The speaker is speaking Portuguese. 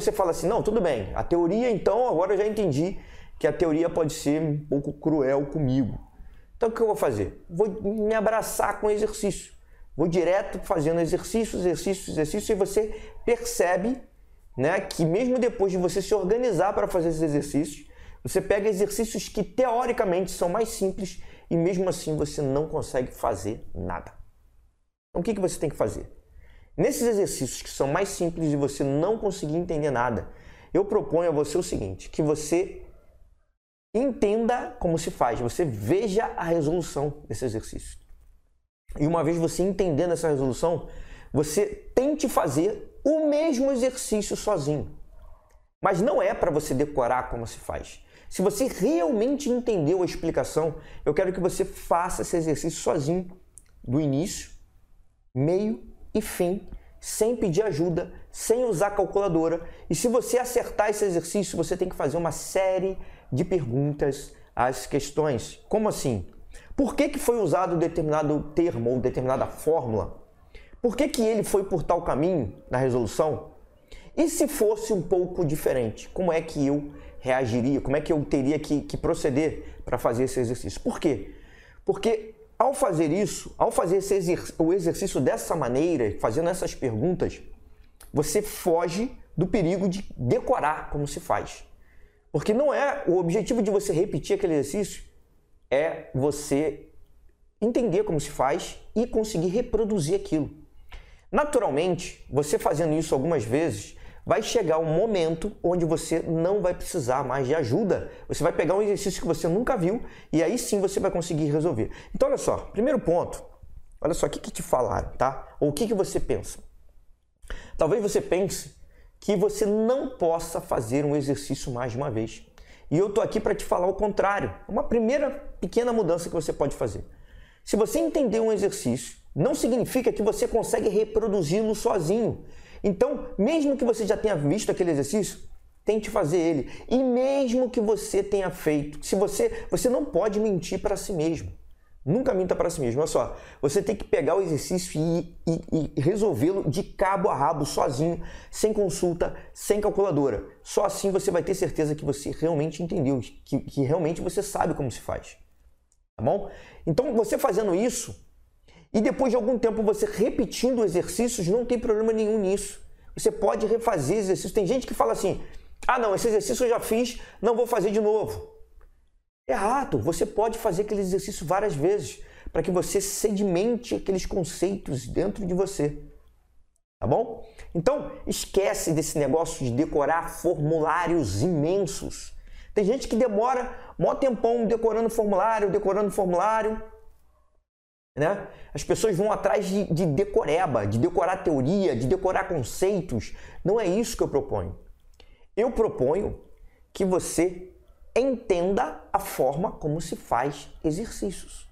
você fala assim: não, tudo bem, a teoria então, agora eu já entendi que a teoria pode ser um pouco cruel comigo. Então o que eu vou fazer? Vou me abraçar com exercício. Vou direto fazendo exercícios, exercícios, exercícios, e você percebe né, que mesmo depois de você se organizar para fazer esses exercícios, você pega exercícios que teoricamente são mais simples e mesmo assim você não consegue fazer nada. Então o que, que você tem que fazer? Nesses exercícios que são mais simples e você não conseguir entender nada, eu proponho a você o seguinte: que você entenda como se faz, você veja a resolução desse exercício. E uma vez você entendendo essa resolução, você tente fazer o mesmo exercício sozinho. Mas não é para você decorar como se faz. Se você realmente entendeu a explicação, eu quero que você faça esse exercício sozinho, do início, meio e fim, sem pedir ajuda, sem usar calculadora. E se você acertar esse exercício, você tem que fazer uma série de perguntas às questões. Como assim? Por que, que foi usado determinado termo ou determinada fórmula? Por que, que ele foi por tal caminho na resolução? E se fosse um pouco diferente, como é que eu reagiria? Como é que eu teria que, que proceder para fazer esse exercício? Por quê? Porque ao fazer isso, ao fazer o exercício dessa maneira, fazendo essas perguntas, você foge do perigo de decorar como se faz. Porque não é o objetivo de você repetir aquele exercício é você entender como se faz e conseguir reproduzir aquilo. Naturalmente, você fazendo isso algumas vezes, vai chegar um momento onde você não vai precisar mais de ajuda. Você vai pegar um exercício que você nunca viu e aí sim você vai conseguir resolver. Então, olha só, primeiro ponto, olha só o que, que te falaram, tá? Ou o que, que você pensa. Talvez você pense que você não possa fazer um exercício mais de uma vez. E eu tô aqui para te falar o contrário. Uma primeira pequena mudança que você pode fazer. Se você entender um exercício, não significa que você consegue reproduzi-lo sozinho. Então, mesmo que você já tenha visto aquele exercício, tente fazer ele. E mesmo que você tenha feito, se você, você não pode mentir para si mesmo. Nunca minta para si mesmo. Olha só, você tem que pegar o exercício e, e, e resolvê-lo de cabo a rabo, sozinho, sem consulta, sem calculadora. Só assim você vai ter certeza que você realmente entendeu, que, que realmente você sabe como se faz. Tá bom? Então, você fazendo isso, e depois de algum tempo você repetindo exercícios, não tem problema nenhum nisso. Você pode refazer exercícios. Tem gente que fala assim: ah, não, esse exercício eu já fiz, não vou fazer de novo. Errado, você pode fazer aquele exercício várias vezes para que você sedimente aqueles conceitos dentro de você. Tá bom? Então, esquece desse negócio de decorar formulários imensos. Tem gente que demora mó tempão decorando formulário, decorando formulário. Né? As pessoas vão atrás de, de decoreba, de decorar teoria, de decorar conceitos. Não é isso que eu proponho. Eu proponho que você entenda a forma como se faz exercícios.